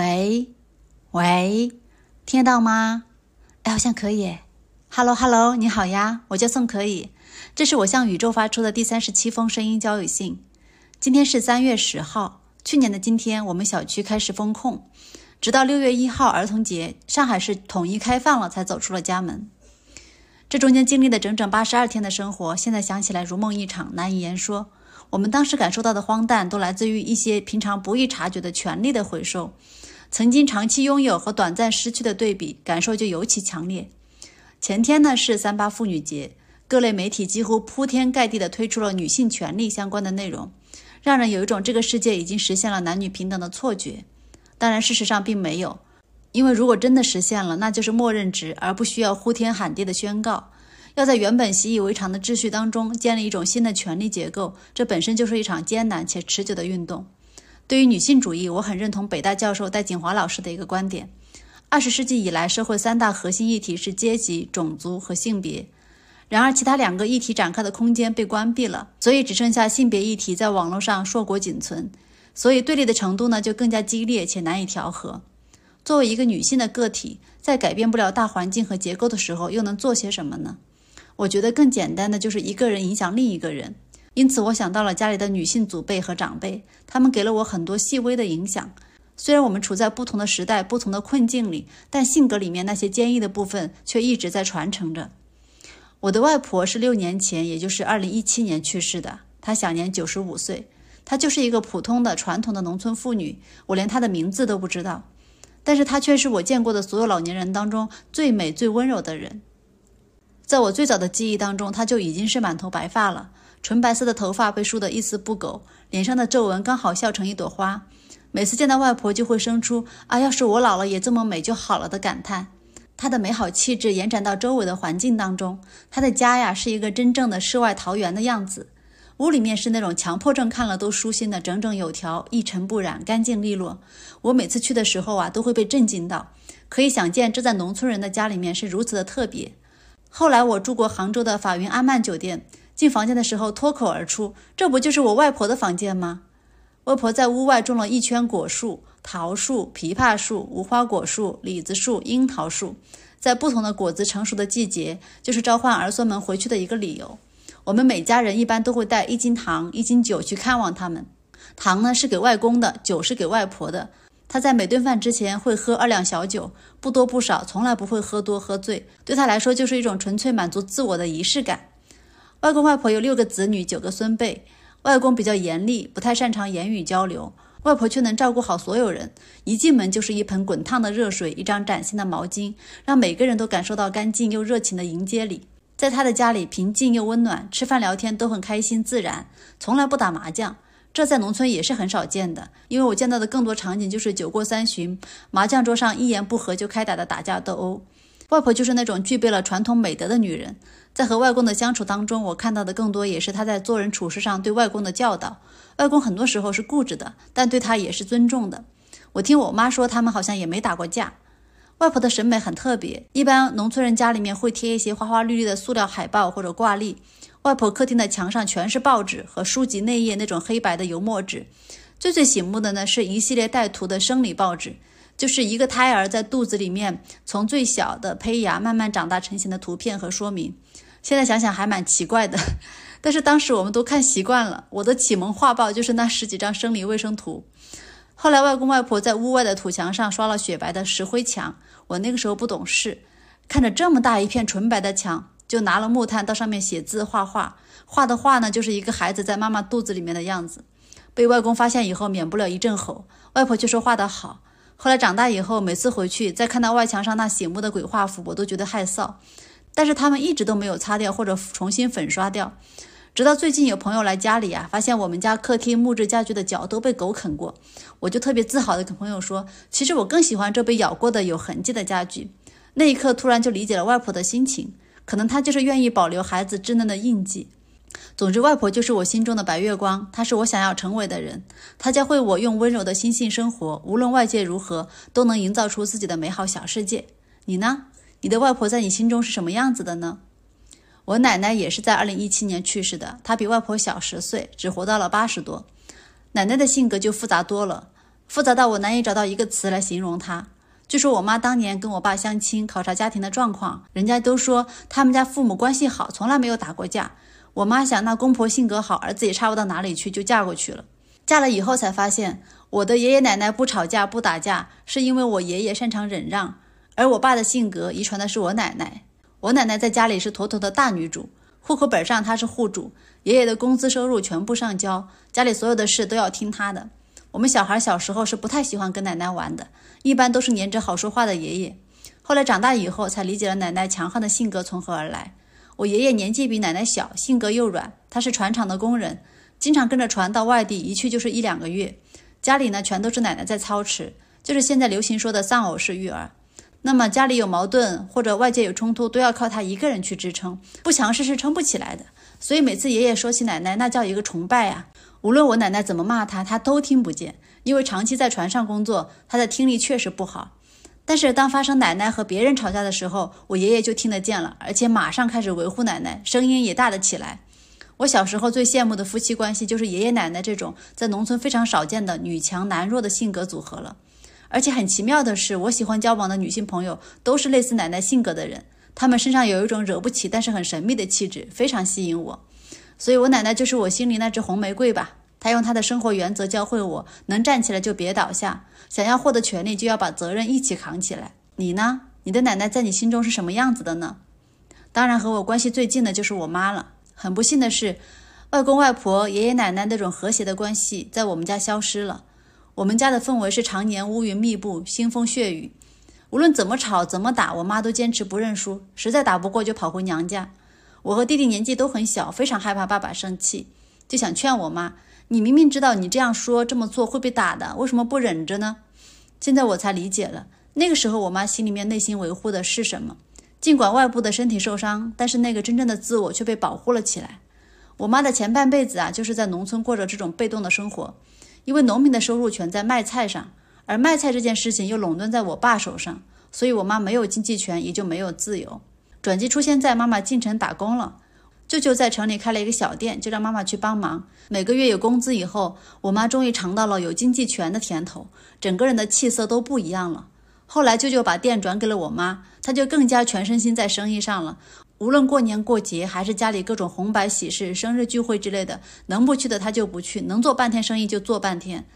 喂，喂，听得到吗？哎，好像可以。Hello，Hello，你好呀，我叫宋可以。这是我向宇宙发出的第三十七封声音交友信。今天是三月十号，去年的今天，我们小区开始封控，直到六月一号儿童节，上海市统一开放了，才走出了家门。这中间经历了整整八十二天的生活，现在想起来如梦一场，难以言说。我们当时感受到的荒诞，都来自于一些平常不易察觉的权利的回收。曾经长期拥有和短暂失去的对比，感受就尤其强烈。前天呢是三八妇女节，各类媒体几乎铺天盖地地推出了女性权利相关的内容，让人有一种这个世界已经实现了男女平等的错觉。当然，事实上并没有，因为如果真的实现了，那就是默认值，而不需要呼天喊地的宣告。要在原本习以为常的秩序当中建立一种新的权力结构，这本身就是一场艰难且持久的运动。对于女性主义，我很认同北大教授戴锦华老师的一个观点：二十世纪以来，社会三大核心议题是阶级、种族和性别。然而，其他两个议题展开的空间被关闭了，所以只剩下性别议题在网络上硕果仅存。所以，对立的程度呢就更加激烈且难以调和。作为一个女性的个体，在改变不了大环境和结构的时候，又能做些什么呢？我觉得更简单的就是一个人影响另一个人，因此我想到了家里的女性祖辈和长辈，他们给了我很多细微的影响。虽然我们处在不同的时代、不同的困境里，但性格里面那些坚毅的部分却一直在传承着。我的外婆是六年前，也就是二零一七年去世的，她享年九十五岁。她就是一个普通的传统的农村妇女，我连她的名字都不知道，但是她却是我见过的所有老年人当中最美、最温柔的人。在我最早的记忆当中，她就已经是满头白发了，纯白色的头发被梳得一丝不苟，脸上的皱纹刚好笑成一朵花。每次见到外婆，就会生出“啊，要是我老了也这么美就好了”的感叹。她的美好气质延展到周围的环境当中，她的家呀是一个真正的世外桃源的样子。屋里面是那种强迫症看了都舒心的，整整有条，一尘不染，干净利落。我每次去的时候啊，都会被震惊到。可以想见，这在农村人的家里面是如此的特别。后来我住过杭州的法云阿曼酒店，进房间的时候脱口而出：“这不就是我外婆的房间吗？”外婆在屋外种了一圈果树，桃树、枇杷树、无花果树、李子树、樱桃树，在不同的果子成熟的季节，就是召唤儿孙们回去的一个理由。我们每家人一般都会带一斤糖、一斤酒去看望他们，糖呢是给外公的，酒是给外婆的。他在每顿饭之前会喝二两小酒，不多不少，从来不会喝多喝醉。对他来说，就是一种纯粹满足自我的仪式感。外公外婆有六个子女，九个孙辈。外公比较严厉，不太擅长言语交流，外婆却能照顾好所有人。一进门就是一盆滚烫的热水，一张崭新的毛巾，让每个人都感受到干净又热情的迎接礼。在他的家里，平静又温暖，吃饭聊天都很开心自然，从来不打麻将。这在农村也是很少见的，因为我见到的更多场景就是酒过三巡，麻将桌上一言不合就开打的打架斗殴。外婆就是那种具备了传统美德的女人，在和外公的相处当中，我看到的更多也是他在做人处事上对外公的教导。外公很多时候是固执的，但对他也是尊重的。我听我妈说，他们好像也没打过架。外婆的审美很特别，一般农村人家里面会贴一些花花绿绿的塑料海报或者挂历。外婆客厅的墙上全是报纸和书籍内页那种黑白的油墨纸，最最醒目的呢是一系列带图的生理报纸，就是一个胎儿在肚子里面从最小的胚芽慢慢长大成型的图片和说明。现在想想还蛮奇怪的，但是当时我们都看习惯了。我的启蒙画报就是那十几张生理卫生图。后来外公外婆在屋外的土墙上刷了雪白的石灰墙，我那个时候不懂事，看着这么大一片纯白的墙。就拿了木炭到上面写字画画，画的画呢就是一个孩子在妈妈肚子里面的样子。被外公发现以后，免不了一阵吼。外婆却说画得好。后来长大以后，每次回去再看到外墙上那醒目的鬼画符，我都觉得害臊。但是他们一直都没有擦掉或者重新粉刷掉。直到最近有朋友来家里啊，发现我们家客厅木质家具的脚都被狗啃过，我就特别自豪的跟朋友说，其实我更喜欢这被咬过的有痕迹的家具。那一刻突然就理解了外婆的心情。可能她就是愿意保留孩子稚嫩的印记。总之，外婆就是我心中的白月光，她是我想要成为的人。她教会我用温柔的心性生活，无论外界如何，都能营造出自己的美好小世界。你呢？你的外婆在你心中是什么样子的呢？我奶奶也是在二零一七年去世的，她比外婆小十岁，只活到了八十多。奶奶的性格就复杂多了。复杂到我难以找到一个词来形容她。据说我妈当年跟我爸相亲，考察家庭的状况，人家都说他们家父母关系好，从来没有打过架。我妈想，那公婆性格好，儿子也差不到哪里去，就嫁过去了。嫁了以后才发现，我的爷爷奶奶不吵架不打架，是因为我爷爷擅长忍让，而我爸的性格遗传的是我奶奶。我奶奶在家里是妥妥的大女主，户口本上她是户主，爷爷的工资收入全部上交，家里所有的事都要听她的。我们小孩小时候是不太喜欢跟奶奶玩的，一般都是黏着好说话的爷爷。后来长大以后才理解了奶奶强悍的性格从何而来。我爷爷年纪比奶奶小，性格又软，他是船厂的工人。经常跟着船到外地，一去就是一两个月。家里呢，全都是奶奶在操持，就是现在流行说的丧偶式育儿。那么家里有矛盾或者外界有冲突，都要靠他一个人去支撑，不强势是撑不起来的。所以每次爷爷说起奶奶，那叫一个崇拜啊！无论我奶奶怎么骂他，他都听不见，因为长期在船上工作，他的听力确实不好。但是当发生奶奶和别人吵架的时候，我爷爷就听得见了，而且马上开始维护奶奶，声音也大了起来。我小时候最羡慕的夫妻关系，就是爷爷奶奶这种在农村非常少见的女强男弱的性格组合了。而且很奇妙的是，我喜欢交往的女性朋友都是类似奶奶性格的人，她们身上有一种惹不起但是很神秘的气质，非常吸引我。所以，我奶奶就是我心里那只红玫瑰吧。他用他的生活原则教会我：能站起来就别倒下，想要获得权利就要把责任一起扛起来。你呢？你的奶奶在你心中是什么样子的呢？当然，和我关系最近的就是我妈了。很不幸的是，外公外婆、爷爷奶奶那种和谐的关系在我们家消失了。我们家的氛围是常年乌云密布、腥风血雨，无论怎么吵、怎么打，我妈都坚持不认输，实在打不过就跑回娘家。我和弟弟年纪都很小，非常害怕爸爸生气，就想劝我妈：“你明明知道你这样说、这么做会被打的，为什么不忍着呢？”现在我才理解了，那个时候我妈心里面内心维护的是什么。尽管外部的身体受伤，但是那个真正的自我却被保护了起来。我妈的前半辈子啊，就是在农村过着这种被动的生活，因为农民的收入全在卖菜上，而卖菜这件事情又垄断在我爸手上，所以我妈没有经济权，也就没有自由。转机出现在妈妈进城打工了，舅舅在城里开了一个小店，就让妈妈去帮忙。每个月有工资以后，我妈终于尝到了有经济权的甜头，整个人的气色都不一样了。后来舅舅把店转给了我妈，她就更加全身心在生意上了。无论过年过节，还是家里各种红白喜事、生日聚会之类的，能不去的她就不去，能做半天生意就做半天。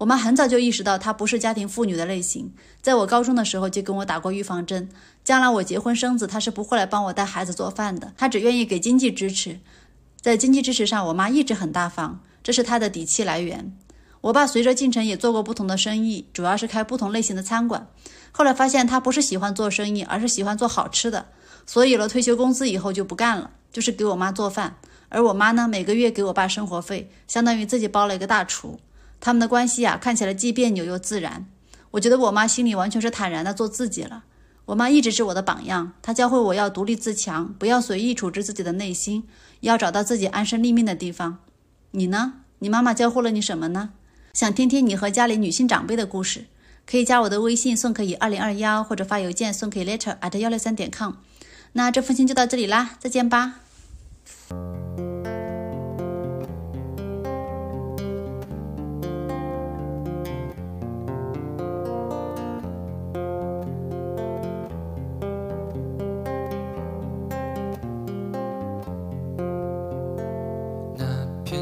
我妈很早就意识到她不是家庭妇女的类型，在我高中的时候就跟我打过预防针，将来我结婚生子，她是不会来帮我带孩子做饭的，她只愿意给经济支持。在经济支持上，我妈一直很大方，这是她的底气来源。我爸随着进城也做过不同的生意，主要是开不同类型的餐馆。后来发现他不是喜欢做生意，而是喜欢做好吃的，所以有了退休工资以后就不干了，就是给我妈做饭。而我妈呢，每个月给我爸生活费，相当于自己包了一个大厨。他们的关系啊，看起来既别扭又自然。我觉得我妈心里完全是坦然的做自己了。我妈一直是我的榜样，她教会我要独立自强，不要随意处置自己的内心，要找到自己安身立命的地方。你呢？你妈妈教会了你什么呢？想听听你和家里女性长辈的故事？可以加我的微信送可以二零二幺，或者发邮件送可以 letter at 幺六三点 com。那这封信就到这里啦，再见吧。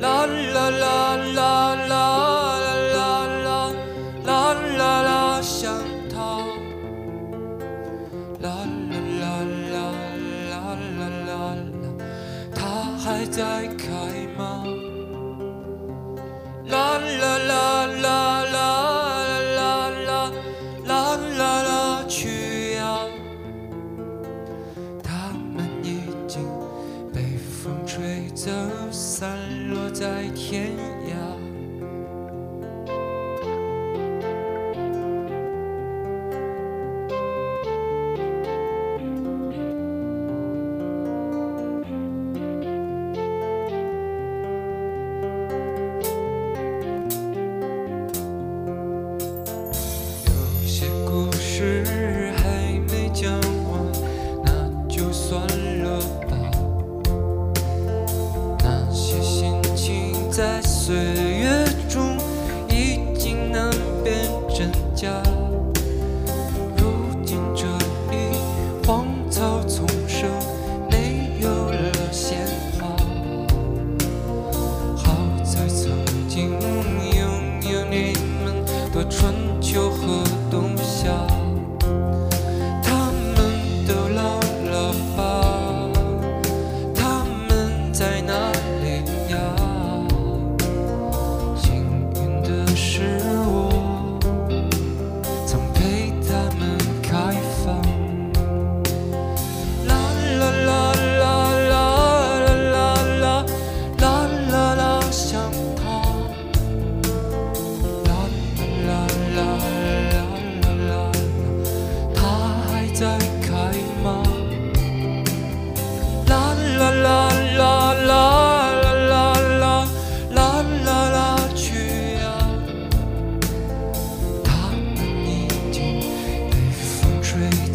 la la la la. 天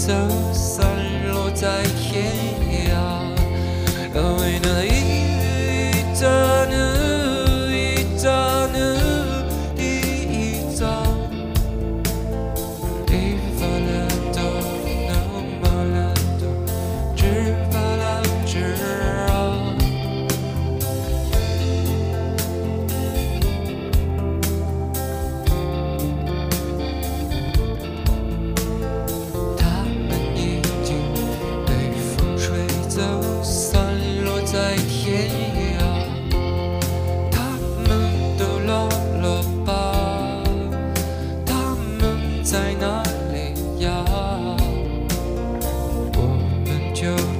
so show.